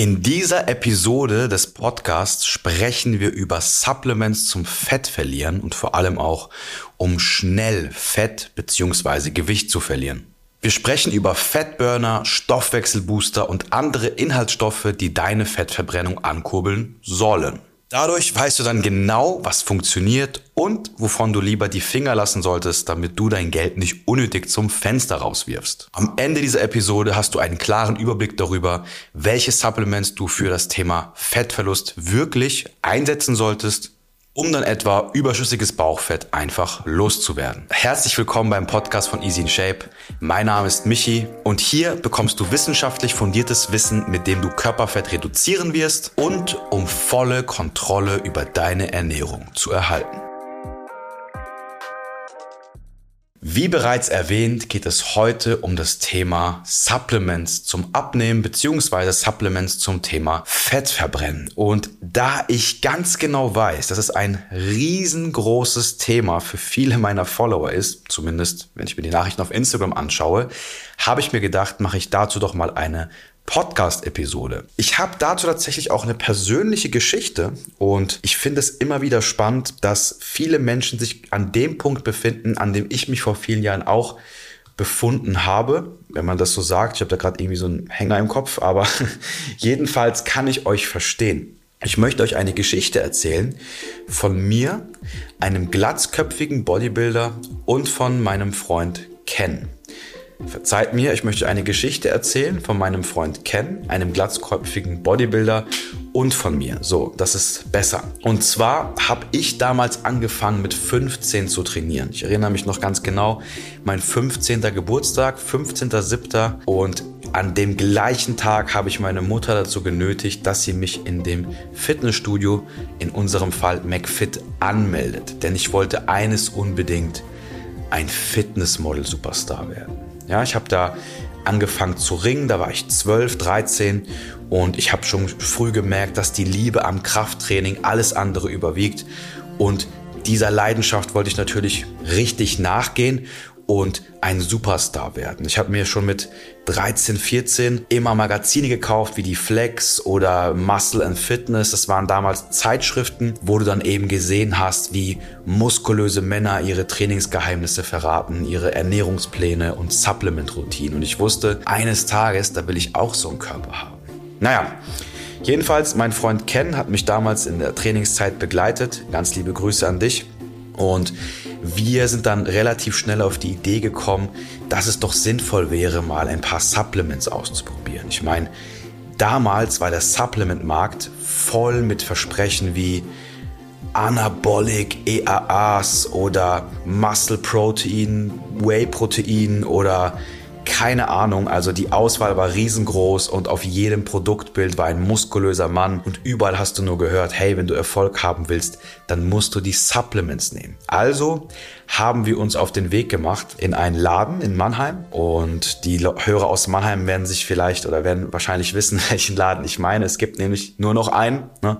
In dieser Episode des Podcasts sprechen wir über Supplements zum Fett verlieren und vor allem auch um schnell Fett bzw. Gewicht zu verlieren. Wir sprechen über Fettburner, Stoffwechselbooster und andere Inhaltsstoffe, die deine Fettverbrennung ankurbeln sollen. Dadurch weißt du dann genau, was funktioniert und wovon du lieber die Finger lassen solltest, damit du dein Geld nicht unnötig zum Fenster rauswirfst. Am Ende dieser Episode hast du einen klaren Überblick darüber, welche Supplements du für das Thema Fettverlust wirklich einsetzen solltest um dann etwa überschüssiges Bauchfett einfach loszuwerden. Herzlich willkommen beim Podcast von Easy in Shape. Mein Name ist Michi und hier bekommst du wissenschaftlich fundiertes Wissen, mit dem du Körperfett reduzieren wirst und um volle Kontrolle über deine Ernährung zu erhalten. Wie bereits erwähnt, geht es heute um das Thema Supplements zum Abnehmen beziehungsweise Supplements zum Thema Fettverbrennen. Und da ich ganz genau weiß, dass es ein riesengroßes Thema für viele meiner Follower ist, zumindest wenn ich mir die Nachrichten auf Instagram anschaue, habe ich mir gedacht, mache ich dazu doch mal eine Podcast-Episode. Ich habe dazu tatsächlich auch eine persönliche Geschichte und ich finde es immer wieder spannend, dass viele Menschen sich an dem Punkt befinden, an dem ich mich vor vielen Jahren auch befunden habe, wenn man das so sagt. Ich habe da gerade irgendwie so einen Hänger im Kopf, aber jedenfalls kann ich euch verstehen. Ich möchte euch eine Geschichte erzählen von mir, einem glatzköpfigen Bodybuilder und von meinem Freund Ken. Verzeiht mir, ich möchte eine Geschichte erzählen von meinem Freund Ken, einem glatzköpfigen Bodybuilder und von mir. So, das ist besser. Und zwar habe ich damals angefangen mit 15 zu trainieren. Ich erinnere mich noch ganz genau, mein 15. Geburtstag, 15.07. und an dem gleichen Tag habe ich meine Mutter dazu genötigt, dass sie mich in dem Fitnessstudio, in unserem Fall McFit, anmeldet. Denn ich wollte eines unbedingt, ein Fitnessmodel-Superstar werden. Ja, ich habe da angefangen zu ringen, da war ich 12, 13 und ich habe schon früh gemerkt, dass die Liebe am Krafttraining alles andere überwiegt und dieser Leidenschaft wollte ich natürlich richtig nachgehen und ein Superstar werden. Ich habe mir schon mit 13, 14 immer Magazine gekauft, wie die Flex oder Muscle and Fitness. Das waren damals Zeitschriften, wo du dann eben gesehen hast, wie muskulöse Männer ihre Trainingsgeheimnisse verraten, ihre Ernährungspläne und Supplement-Routinen. Und ich wusste, eines Tages, da will ich auch so einen Körper haben. Naja, jedenfalls, mein Freund Ken hat mich damals in der Trainingszeit begleitet. Ganz liebe Grüße an dich. Und wir sind dann relativ schnell auf die Idee gekommen, dass es doch sinnvoll wäre, mal ein paar Supplements auszuprobieren. Ich meine, damals war der Supplement-Markt voll mit Versprechen wie Anabolic EAAs oder Muscle Protein, Whey Protein oder keine Ahnung, also die Auswahl war riesengroß und auf jedem Produktbild war ein muskulöser Mann und überall hast du nur gehört, hey, wenn du Erfolg haben willst, dann musst du die Supplements nehmen. Also haben wir uns auf den Weg gemacht in einen Laden in Mannheim und die Hörer aus Mannheim werden sich vielleicht oder werden wahrscheinlich wissen, welchen Laden ich meine. Es gibt nämlich nur noch einen. Ne?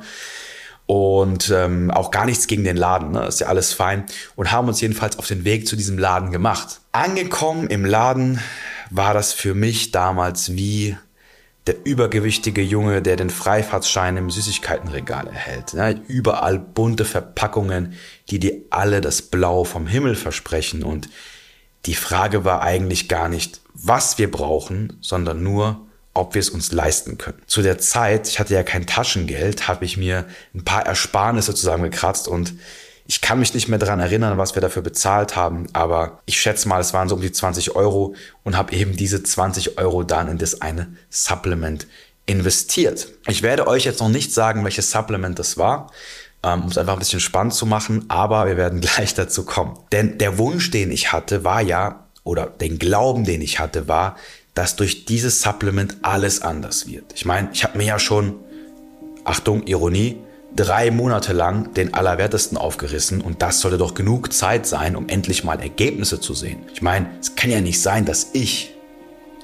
und ähm, auch gar nichts gegen den Laden, ne? ist ja alles fein und haben uns jedenfalls auf den Weg zu diesem Laden gemacht. Angekommen im Laden war das für mich damals wie der übergewichtige Junge, der den Freifahrtschein im Süßigkeitenregal erhält. Ja, überall bunte Verpackungen, die dir alle das Blau vom Himmel versprechen. Und die Frage war eigentlich gar nicht, was wir brauchen, sondern nur, ob wir es uns leisten können. Zu der Zeit, ich hatte ja kein Taschengeld, habe ich mir ein paar Ersparnisse zusammengekratzt und ich kann mich nicht mehr daran erinnern, was wir dafür bezahlt haben, aber ich schätze mal, es waren so um die 20 Euro und habe eben diese 20 Euro dann in das eine Supplement investiert. Ich werde euch jetzt noch nicht sagen, welches Supplement das war, ähm, um es einfach ein bisschen spannend zu machen, aber wir werden gleich dazu kommen. Denn der Wunsch, den ich hatte, war ja, oder den Glauben, den ich hatte, war, dass durch dieses Supplement alles anders wird. Ich meine, ich habe mir ja schon, Achtung, Ironie, drei Monate lang den Allerwertesten aufgerissen und das sollte doch genug Zeit sein, um endlich mal Ergebnisse zu sehen. Ich meine, es kann ja nicht sein, dass ich,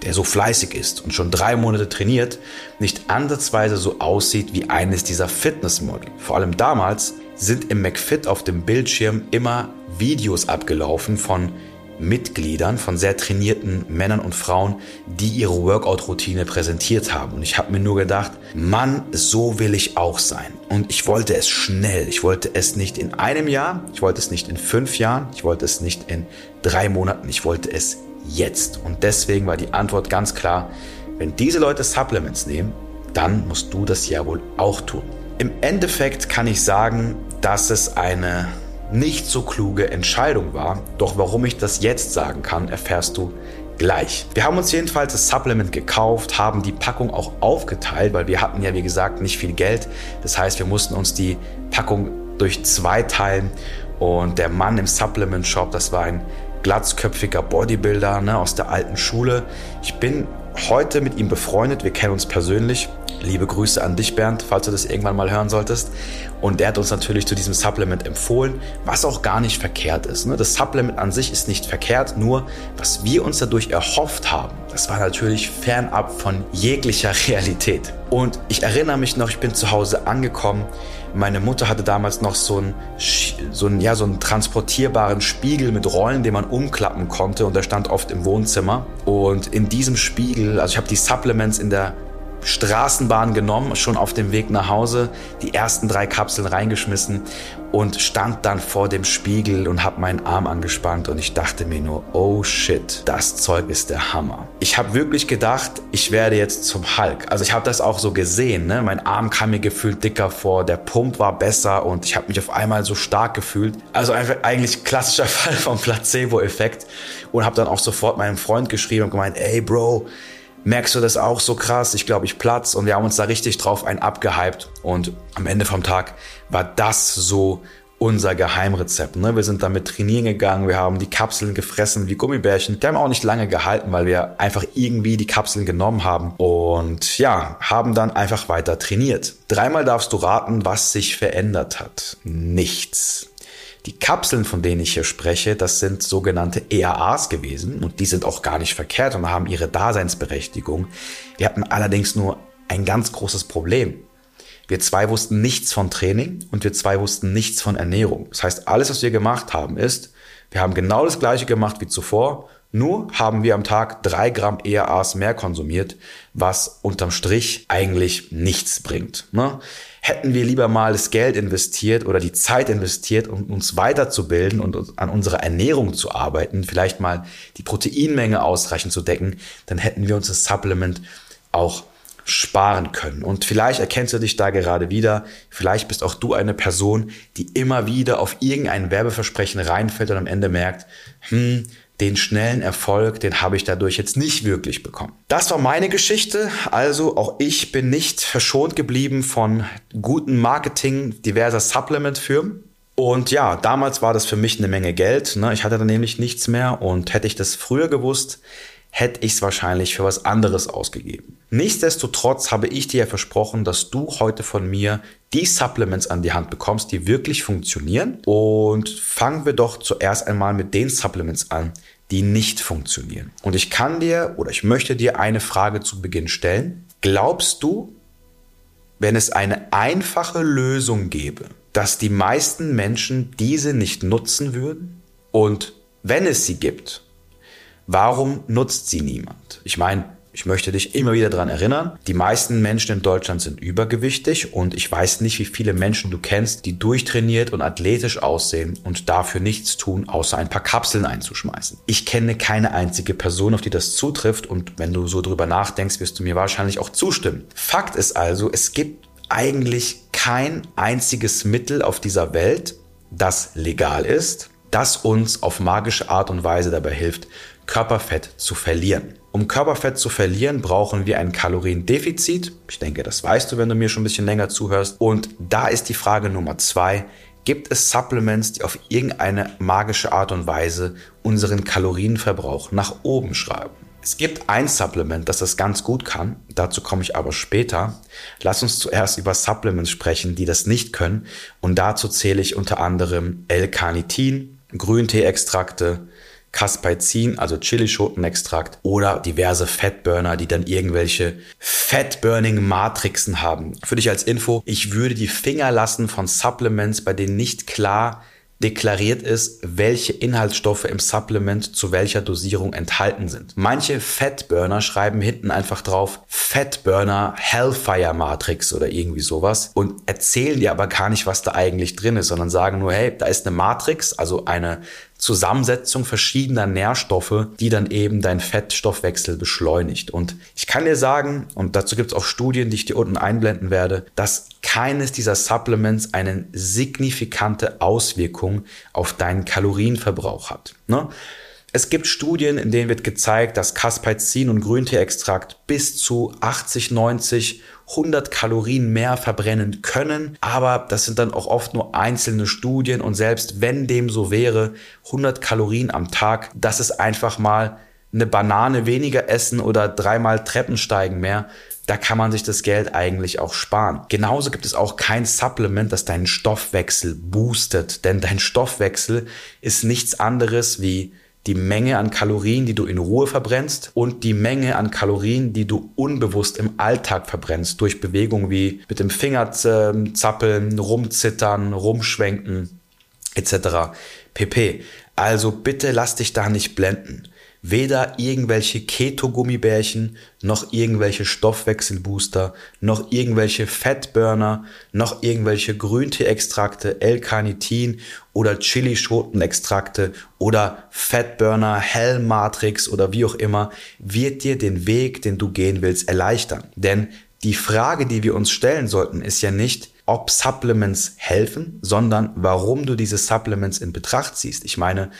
der so fleißig ist und schon drei Monate trainiert, nicht ansatzweise so aussieht wie eines dieser Fitnessmodel. Vor allem damals sind im McFit auf dem Bildschirm immer Videos abgelaufen von Mitgliedern, von sehr trainierten Männern und Frauen, die ihre Workout-Routine präsentiert haben. Und ich habe mir nur gedacht, Mann, so will ich auch sein. Und ich wollte es schnell. Ich wollte es nicht in einem Jahr, ich wollte es nicht in fünf Jahren, ich wollte es nicht in drei Monaten, ich wollte es jetzt. Und deswegen war die Antwort ganz klar, wenn diese Leute Supplements nehmen, dann musst du das ja wohl auch tun. Im Endeffekt kann ich sagen, dass es eine nicht so kluge Entscheidung war. Doch warum ich das jetzt sagen kann, erfährst du gleich. Wir haben uns jedenfalls das Supplement gekauft, haben die Packung auch aufgeteilt, weil wir hatten ja wie gesagt nicht viel Geld. Das heißt, wir mussten uns die Packung durch zwei teilen und der Mann im Supplement Shop, das war ein glatzköpfiger Bodybuilder ne, aus der alten Schule. Ich bin heute mit ihm befreundet, wir kennen uns persönlich Liebe Grüße an dich, Bernd, falls du das irgendwann mal hören solltest. Und der hat uns natürlich zu diesem Supplement empfohlen, was auch gar nicht verkehrt ist. Ne? Das Supplement an sich ist nicht verkehrt, nur was wir uns dadurch erhofft haben, das war natürlich fernab von jeglicher Realität. Und ich erinnere mich noch, ich bin zu Hause angekommen. Meine Mutter hatte damals noch so einen, so einen, ja, so einen transportierbaren Spiegel mit Rollen, den man umklappen konnte und der stand oft im Wohnzimmer. Und in diesem Spiegel, also ich habe die Supplements in der Straßenbahn genommen, schon auf dem Weg nach Hause, die ersten drei Kapseln reingeschmissen und stand dann vor dem Spiegel und habe meinen Arm angespannt und ich dachte mir nur, oh shit, das Zeug ist der Hammer. Ich habe wirklich gedacht, ich werde jetzt zum Hulk. Also ich habe das auch so gesehen, ne? mein Arm kam mir gefühlt dicker vor, der Pump war besser und ich habe mich auf einmal so stark gefühlt. Also einfach eigentlich klassischer Fall vom Placebo-Effekt und habe dann auch sofort meinem Freund geschrieben und gemeint, ey Bro, merkst du das auch so krass? Ich glaube, ich platz und wir haben uns da richtig drauf ein abgehypt und am Ende vom Tag war das so unser Geheimrezept. Ne? Wir sind damit trainieren gegangen, wir haben die Kapseln gefressen wie Gummibärchen. Die haben auch nicht lange gehalten, weil wir einfach irgendwie die Kapseln genommen haben und ja, haben dann einfach weiter trainiert. Dreimal darfst du raten, was sich verändert hat. Nichts. Die Kapseln, von denen ich hier spreche, das sind sogenannte EAAs gewesen und die sind auch gar nicht verkehrt und haben ihre Daseinsberechtigung. Wir hatten allerdings nur ein ganz großes Problem. Wir zwei wussten nichts von Training und wir zwei wussten nichts von Ernährung. Das heißt, alles, was wir gemacht haben, ist, wir haben genau das gleiche gemacht wie zuvor, nur haben wir am Tag drei Gramm EAAs mehr konsumiert, was unterm Strich eigentlich nichts bringt. Ne? Hätten wir lieber mal das Geld investiert oder die Zeit investiert, um uns weiterzubilden und an unserer Ernährung zu arbeiten, vielleicht mal die Proteinmenge ausreichend zu decken, dann hätten wir uns das Supplement auch sparen können. Und vielleicht erkennst du dich da gerade wieder. Vielleicht bist auch du eine Person, die immer wieder auf irgendein Werbeversprechen reinfällt und am Ende merkt, hm, den schnellen Erfolg, den habe ich dadurch jetzt nicht wirklich bekommen. Das war meine Geschichte. Also auch ich bin nicht verschont geblieben von guten Marketing diverser Supplement-Firmen. Und ja, damals war das für mich eine Menge Geld. Ne? Ich hatte dann nämlich nichts mehr und hätte ich das früher gewusst, hätte ich es wahrscheinlich für was anderes ausgegeben. Nichtsdestotrotz habe ich dir ja versprochen, dass du heute von mir die Supplements an die Hand bekommst, die wirklich funktionieren. Und fangen wir doch zuerst einmal mit den Supplements an, die nicht funktionieren. Und ich kann dir oder ich möchte dir eine Frage zu Beginn stellen. Glaubst du, wenn es eine einfache Lösung gäbe, dass die meisten Menschen diese nicht nutzen würden? Und wenn es sie gibt, Warum nutzt sie niemand? Ich meine, ich möchte dich immer wieder daran erinnern, die meisten Menschen in Deutschland sind übergewichtig und ich weiß nicht, wie viele Menschen du kennst, die durchtrainiert und athletisch aussehen und dafür nichts tun, außer ein paar Kapseln einzuschmeißen. Ich kenne keine einzige Person, auf die das zutrifft und wenn du so drüber nachdenkst, wirst du mir wahrscheinlich auch zustimmen. Fakt ist also, es gibt eigentlich kein einziges Mittel auf dieser Welt, das legal ist, das uns auf magische Art und Weise dabei hilft, Körperfett zu verlieren. Um Körperfett zu verlieren, brauchen wir ein Kaloriendefizit. Ich denke, das weißt du, wenn du mir schon ein bisschen länger zuhörst. Und da ist die Frage Nummer zwei. Gibt es Supplements, die auf irgendeine magische Art und Weise unseren Kalorienverbrauch nach oben schreiben? Es gibt ein Supplement, das das ganz gut kann. Dazu komme ich aber später. Lass uns zuerst über Supplements sprechen, die das nicht können. Und dazu zähle ich unter anderem L-Carnitin, Grünteeextrakte, Caspaicin, also Chilischotenextrakt oder diverse Fettburner, die dann irgendwelche Fettburning-Matrixen haben. Für dich als Info, ich würde die Finger lassen von Supplements, bei denen nicht klar deklariert ist, welche Inhaltsstoffe im Supplement zu welcher Dosierung enthalten sind. Manche Fettburner schreiben hinten einfach drauf Fettburner Hellfire Matrix oder irgendwie sowas und erzählen dir aber gar nicht, was da eigentlich drin ist, sondern sagen nur, hey, da ist eine Matrix, also eine Zusammensetzung verschiedener Nährstoffe, die dann eben deinen Fettstoffwechsel beschleunigt. Und ich kann dir sagen, und dazu gibt es auch Studien, die ich dir unten einblenden werde, dass keines dieser Supplements eine signifikante Auswirkung auf deinen Kalorienverbrauch hat. Ne? Es gibt Studien, in denen wird gezeigt, dass Caspaicin und Grünteeextrakt bis zu 80, 90 100 Kalorien mehr verbrennen können. Aber das sind dann auch oft nur einzelne Studien und selbst wenn dem so wäre, 100 Kalorien am Tag, das ist einfach mal eine Banane weniger essen oder dreimal Treppensteigen mehr. Da kann man sich das Geld eigentlich auch sparen. Genauso gibt es auch kein Supplement, das deinen Stoffwechsel boostet, denn dein Stoffwechsel ist nichts anderes wie die Menge an Kalorien, die du in Ruhe verbrennst und die Menge an Kalorien, die du unbewusst im Alltag verbrennst durch Bewegungen wie mit dem Finger zappeln, rumzittern, rumschwenken etc. pp. Also bitte lass dich da nicht blenden weder irgendwelche Keto-Gummibärchen, noch irgendwelche Stoffwechselbooster, noch irgendwelche Fettburner, noch irgendwelche Grüntee-Extrakte, L-Carnitin oder Chilischotenextrakte oder Fettburner, Hellmatrix oder wie auch immer, wird dir den Weg, den du gehen willst, erleichtern. Denn die Frage, die wir uns stellen sollten, ist ja nicht, ob Supplements helfen, sondern warum du diese Supplements in Betracht ziehst. Ich meine,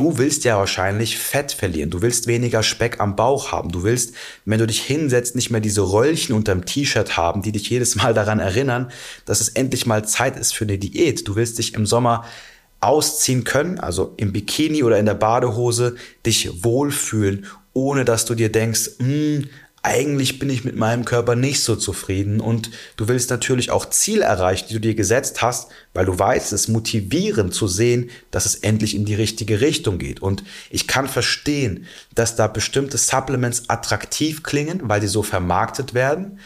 Du willst ja wahrscheinlich Fett verlieren. Du willst weniger Speck am Bauch haben. Du willst, wenn du dich hinsetzt, nicht mehr diese Röllchen unterm T-Shirt haben, die dich jedes Mal daran erinnern, dass es endlich mal Zeit ist für eine Diät. Du willst dich im Sommer ausziehen können, also im Bikini oder in der Badehose, dich wohlfühlen, ohne dass du dir denkst, hm, eigentlich bin ich mit meinem Körper nicht so zufrieden und du willst natürlich auch Ziele erreichen, die du dir gesetzt hast, weil du weißt, es motivierend zu sehen, dass es endlich in die richtige Richtung geht. Und ich kann verstehen, dass da bestimmte Supplements attraktiv klingen, weil sie so vermarktet werden.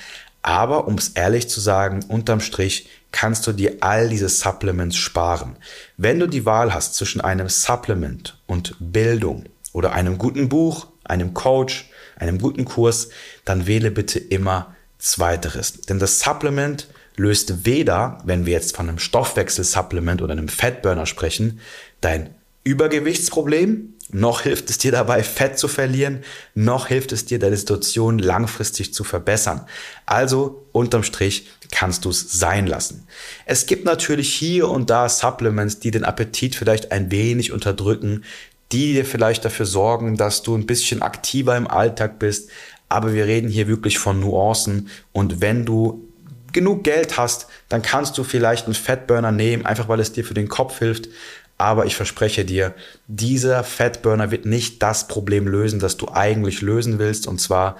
Aber um es ehrlich zu sagen, unterm Strich kannst du dir all diese Supplements sparen. Wenn du die Wahl hast zwischen einem Supplement und Bildung oder einem guten Buch, einem Coach, einem guten Kurs, dann wähle bitte immer zweiteres. Denn das Supplement löst weder, wenn wir jetzt von einem Stoffwechselsupplement oder einem Fettburner sprechen, dein Übergewichtsproblem, noch hilft es dir dabei, Fett zu verlieren, noch hilft es dir, deine Situation langfristig zu verbessern. Also unterm Strich kannst du es sein lassen. Es gibt natürlich hier und da Supplements, die den Appetit vielleicht ein wenig unterdrücken, die dir vielleicht dafür sorgen, dass du ein bisschen aktiver im Alltag bist. Aber wir reden hier wirklich von Nuancen. Und wenn du genug Geld hast, dann kannst du vielleicht einen Fettburner nehmen, einfach weil es dir für den Kopf hilft. Aber ich verspreche dir, dieser Fettburner wird nicht das Problem lösen, das du eigentlich lösen willst. Und zwar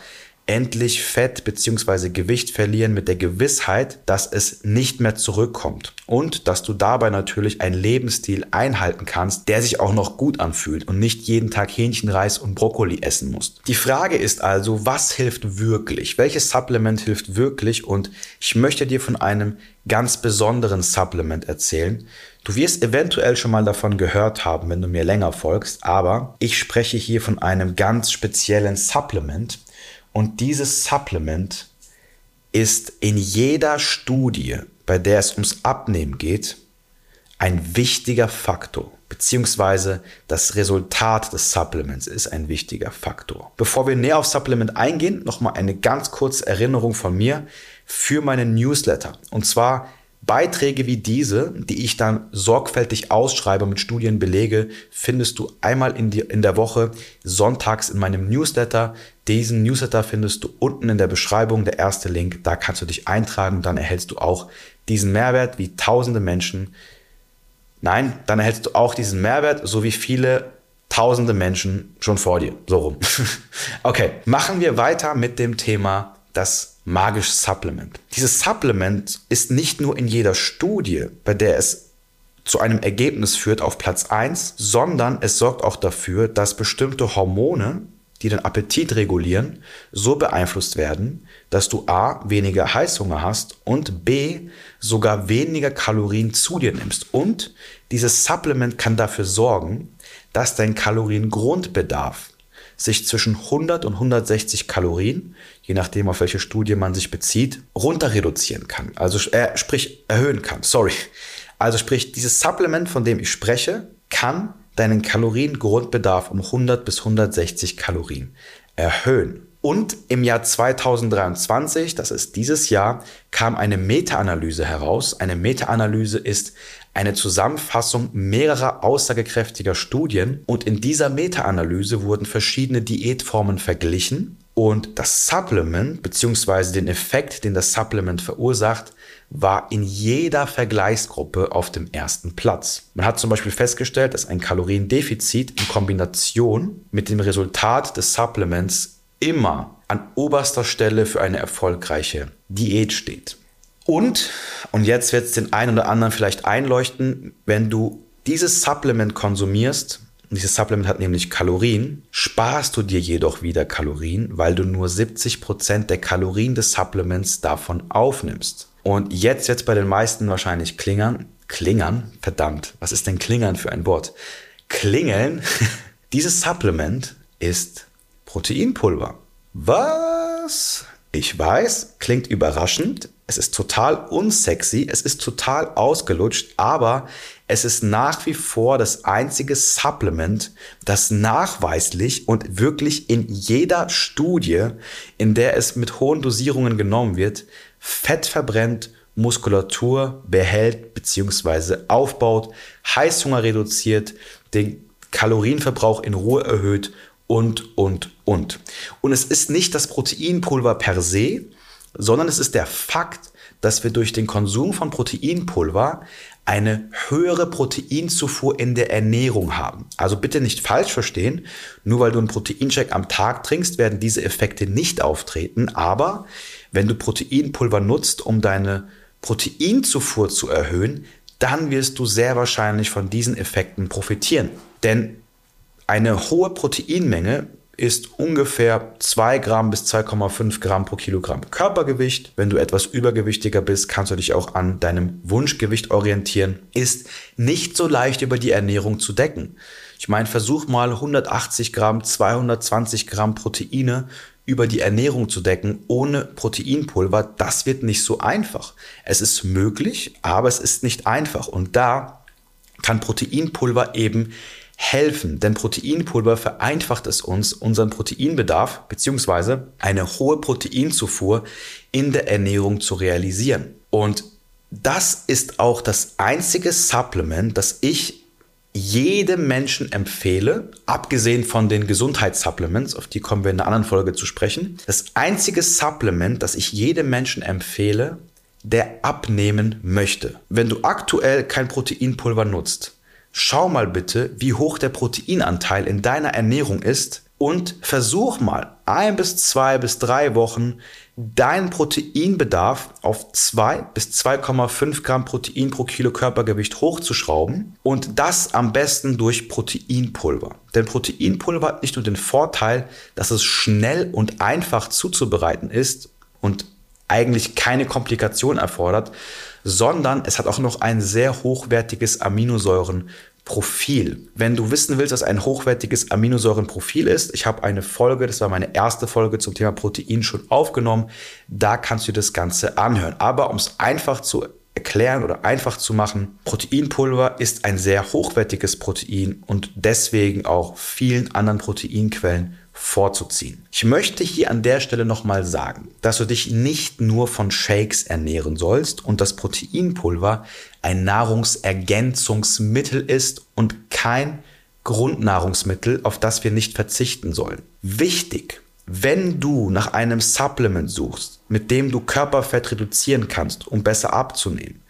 endlich Fett bzw. Gewicht verlieren mit der Gewissheit, dass es nicht mehr zurückkommt und dass du dabei natürlich einen Lebensstil einhalten kannst, der sich auch noch gut anfühlt und nicht jeden Tag Hähnchenreis und Brokkoli essen musst. Die Frage ist also, was hilft wirklich? Welches Supplement hilft wirklich? Und ich möchte dir von einem ganz besonderen Supplement erzählen. Du wirst eventuell schon mal davon gehört haben, wenn du mir länger folgst, aber ich spreche hier von einem ganz speziellen Supplement, und dieses Supplement ist in jeder Studie, bei der es ums Abnehmen geht, ein wichtiger Faktor, beziehungsweise das Resultat des Supplements ist ein wichtiger Faktor. Bevor wir näher auf Supplement eingehen, nochmal eine ganz kurze Erinnerung von mir für meinen Newsletter. Und zwar Beiträge wie diese, die ich dann sorgfältig ausschreibe mit Studien belege, findest du einmal in, die, in der Woche sonntags in meinem Newsletter. Diesen Newsletter findest du unten in der Beschreibung, der erste Link. Da kannst du dich eintragen, dann erhältst du auch diesen Mehrwert wie tausende Menschen. Nein, dann erhältst du auch diesen Mehrwert, so wie viele tausende Menschen schon vor dir. So rum. okay, machen wir weiter mit dem Thema das magische Supplement. Dieses Supplement ist nicht nur in jeder Studie, bei der es zu einem Ergebnis führt auf Platz 1, sondern es sorgt auch dafür, dass bestimmte Hormone, die den Appetit regulieren, so beeinflusst werden, dass du a. weniger Heißhunger hast und b. sogar weniger Kalorien zu dir nimmst. Und dieses Supplement kann dafür sorgen, dass dein Kaloriengrundbedarf sich zwischen 100 und 160 Kalorien, je nachdem auf welche Studie man sich bezieht, runter reduzieren kann. Also äh, sprich erhöhen kann. Sorry. Also sprich, dieses Supplement, von dem ich spreche, kann deinen Kaloriengrundbedarf um 100 bis 160 Kalorien erhöhen. Und im Jahr 2023, das ist dieses Jahr, kam eine Meta-Analyse heraus. Eine Meta-Analyse ist eine Zusammenfassung mehrerer aussagekräftiger Studien und in dieser Meta-Analyse wurden verschiedene Diätformen verglichen und das Supplement bzw. den Effekt, den das Supplement verursacht, war in jeder Vergleichsgruppe auf dem ersten Platz. Man hat zum Beispiel festgestellt, dass ein Kaloriendefizit in Kombination mit dem Resultat des Supplements immer an oberster Stelle für eine erfolgreiche Diät steht. Und, und jetzt wird es den einen oder anderen vielleicht einleuchten, wenn du dieses Supplement konsumierst, dieses Supplement hat nämlich Kalorien, sparst du dir jedoch wieder Kalorien, weil du nur 70% der Kalorien des Supplements davon aufnimmst. Und jetzt es bei den meisten wahrscheinlich klingern. Klingern? Verdammt, was ist denn klingern für ein Wort? Klingeln? Dieses Supplement ist Proteinpulver. Was? Ich weiß, klingt überraschend, es ist total unsexy, es ist total ausgelutscht, aber es ist nach wie vor das einzige Supplement, das nachweislich und wirklich in jeder Studie, in der es mit hohen Dosierungen genommen wird, Fett verbrennt, Muskulatur behält bzw. aufbaut, Heißhunger reduziert, den Kalorienverbrauch in Ruhe erhöht und, und, und. Und es ist nicht das Proteinpulver per se, sondern es ist der Fakt, dass wir durch den Konsum von Proteinpulver eine höhere Proteinzufuhr in der Ernährung haben. Also bitte nicht falsch verstehen, nur weil du einen Proteincheck am Tag trinkst, werden diese Effekte nicht auftreten, aber wenn du Proteinpulver nutzt, um deine Proteinzufuhr zu erhöhen, dann wirst du sehr wahrscheinlich von diesen Effekten profitieren. Denn eine hohe Proteinmenge ist ungefähr 2 Gramm bis 2,5 Gramm pro Kilogramm Körpergewicht. Wenn du etwas übergewichtiger bist, kannst du dich auch an deinem Wunschgewicht orientieren. Ist nicht so leicht über die Ernährung zu decken. Ich meine, versuch mal 180 Gramm, 220 Gramm Proteine über die Ernährung zu decken ohne Proteinpulver. Das wird nicht so einfach. Es ist möglich, aber es ist nicht einfach. Und da kann Proteinpulver eben helfen, denn Proteinpulver vereinfacht es uns, unseren Proteinbedarf bzw. eine hohe Proteinzufuhr in der Ernährung zu realisieren. Und das ist auch das einzige Supplement, das ich jedem Menschen empfehle, abgesehen von den Gesundheitssupplements, auf die kommen wir in einer anderen Folge zu sprechen. Das einzige Supplement, das ich jedem Menschen empfehle, der abnehmen möchte. Wenn du aktuell kein Proteinpulver nutzt, schau mal bitte, wie hoch der Proteinanteil in deiner Ernährung ist und versuch mal ein bis zwei bis drei Wochen deinen Proteinbedarf auf 2 bis 2,5 Gramm Protein pro Kilo Körpergewicht hochzuschrauben und das am besten durch Proteinpulver. Denn Proteinpulver hat nicht nur den Vorteil, dass es schnell und einfach zuzubereiten ist und eigentlich keine Komplikation erfordert, sondern es hat auch noch ein sehr hochwertiges Aminosäurenprofil. Wenn du wissen willst, was ein hochwertiges Aminosäurenprofil ist, ich habe eine Folge, das war meine erste Folge zum Thema Protein schon aufgenommen, da kannst du das Ganze anhören. Aber um es einfach zu erklären oder einfach zu machen, Proteinpulver ist ein sehr hochwertiges Protein und deswegen auch vielen anderen Proteinquellen vorzuziehen. Ich möchte hier an der Stelle nochmal sagen, dass du dich nicht nur von Shakes ernähren sollst und das Proteinpulver ein Nahrungsergänzungsmittel ist und kein Grundnahrungsmittel, auf das wir nicht verzichten sollen. Wichtig, wenn du nach einem Supplement suchst, mit dem du Körperfett reduzieren kannst, um besser abzunehmen,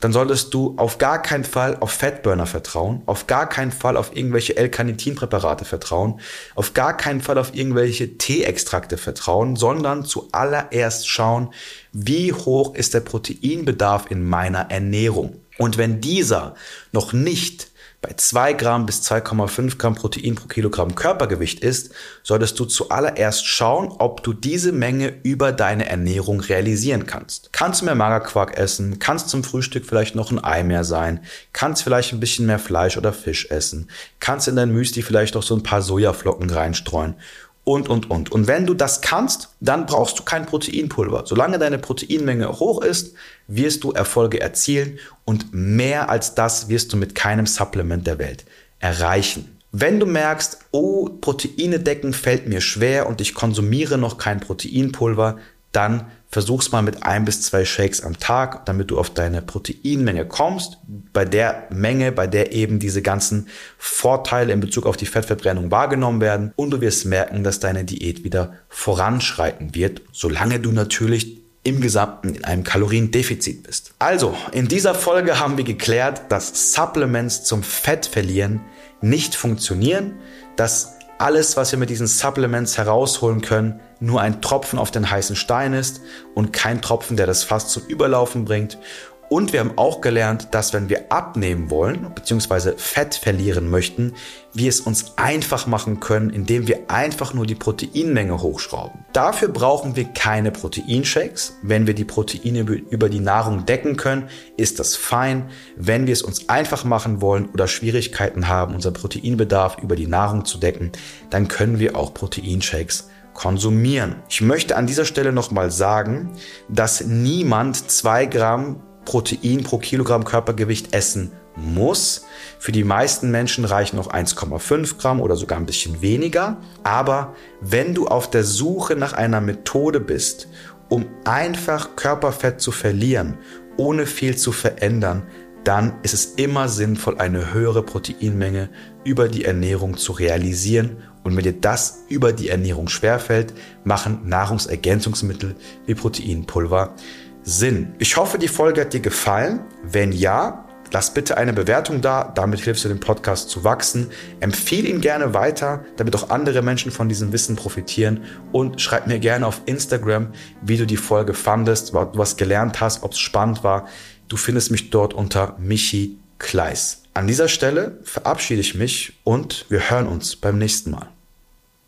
dann solltest du auf gar keinen Fall auf Fettburner vertrauen, auf gar keinen Fall auf irgendwelche L-Carnitin-Präparate vertrauen, auf gar keinen Fall auf irgendwelche Teeextrakte vertrauen, sondern zuallererst schauen, wie hoch ist der Proteinbedarf in meiner Ernährung. Und wenn dieser noch nicht bei 2 Gramm bis 2,5 Gramm Protein pro Kilogramm Körpergewicht isst, solltest du zuallererst schauen, ob du diese Menge über deine Ernährung realisieren kannst. Kannst du mehr Magerquark essen? Kannst zum Frühstück vielleicht noch ein Ei mehr sein? Kannst vielleicht ein bisschen mehr Fleisch oder Fisch essen? Kannst in dein Müsli vielleicht noch so ein paar Sojaflocken reinstreuen? Und, und, und. Und wenn du das kannst, dann brauchst du kein Proteinpulver. Solange deine Proteinmenge hoch ist, wirst du Erfolge erzielen und mehr als das wirst du mit keinem Supplement der Welt erreichen. Wenn du merkst, oh, Proteine decken fällt mir schwer und ich konsumiere noch kein Proteinpulver, dann versuch's mal mit ein bis zwei Shakes am Tag, damit du auf deine Proteinmenge kommst, bei der Menge, bei der eben diese ganzen Vorteile in Bezug auf die Fettverbrennung wahrgenommen werden und du wirst merken, dass deine Diät wieder voranschreiten wird, solange du natürlich im Gesamten in einem Kaloriendefizit bist. Also, in dieser Folge haben wir geklärt, dass Supplements zum Fettverlieren nicht funktionieren, dass alles, was wir mit diesen Supplements herausholen können, nur ein Tropfen auf den heißen Stein ist und kein Tropfen, der das Fass zum Überlaufen bringt. Und wir haben auch gelernt, dass wenn wir abnehmen wollen bzw. Fett verlieren möchten, wir es uns einfach machen können, indem wir einfach nur die Proteinmenge hochschrauben. Dafür brauchen wir keine Proteinshakes. Wenn wir die Proteine über die Nahrung decken können, ist das fein. Wenn wir es uns einfach machen wollen oder Schwierigkeiten haben, unser Proteinbedarf über die Nahrung zu decken, dann können wir auch Proteinshakes konsumieren. Ich möchte an dieser Stelle nochmal sagen, dass niemand zwei Gramm Protein pro Kilogramm Körpergewicht essen muss. Für die meisten Menschen reichen noch 1,5 Gramm oder sogar ein bisschen weniger. Aber wenn du auf der Suche nach einer Methode bist, um einfach Körperfett zu verlieren, ohne viel zu verändern, dann ist es immer sinnvoll, eine höhere Proteinmenge über die Ernährung zu realisieren und wenn dir das über die Ernährung schwerfällt, machen Nahrungsergänzungsmittel wie Proteinpulver Sinn. Ich hoffe, die Folge hat dir gefallen. Wenn ja, lass bitte eine Bewertung da. Damit hilfst du dem Podcast zu wachsen. Empfehle ihn gerne weiter, damit auch andere Menschen von diesem Wissen profitieren. Und schreib mir gerne auf Instagram, wie du die Folge fandest, was gelernt hast, ob es spannend war. Du findest mich dort unter Michi Kleis. An dieser Stelle verabschiede ich mich und wir hören uns beim nächsten Mal.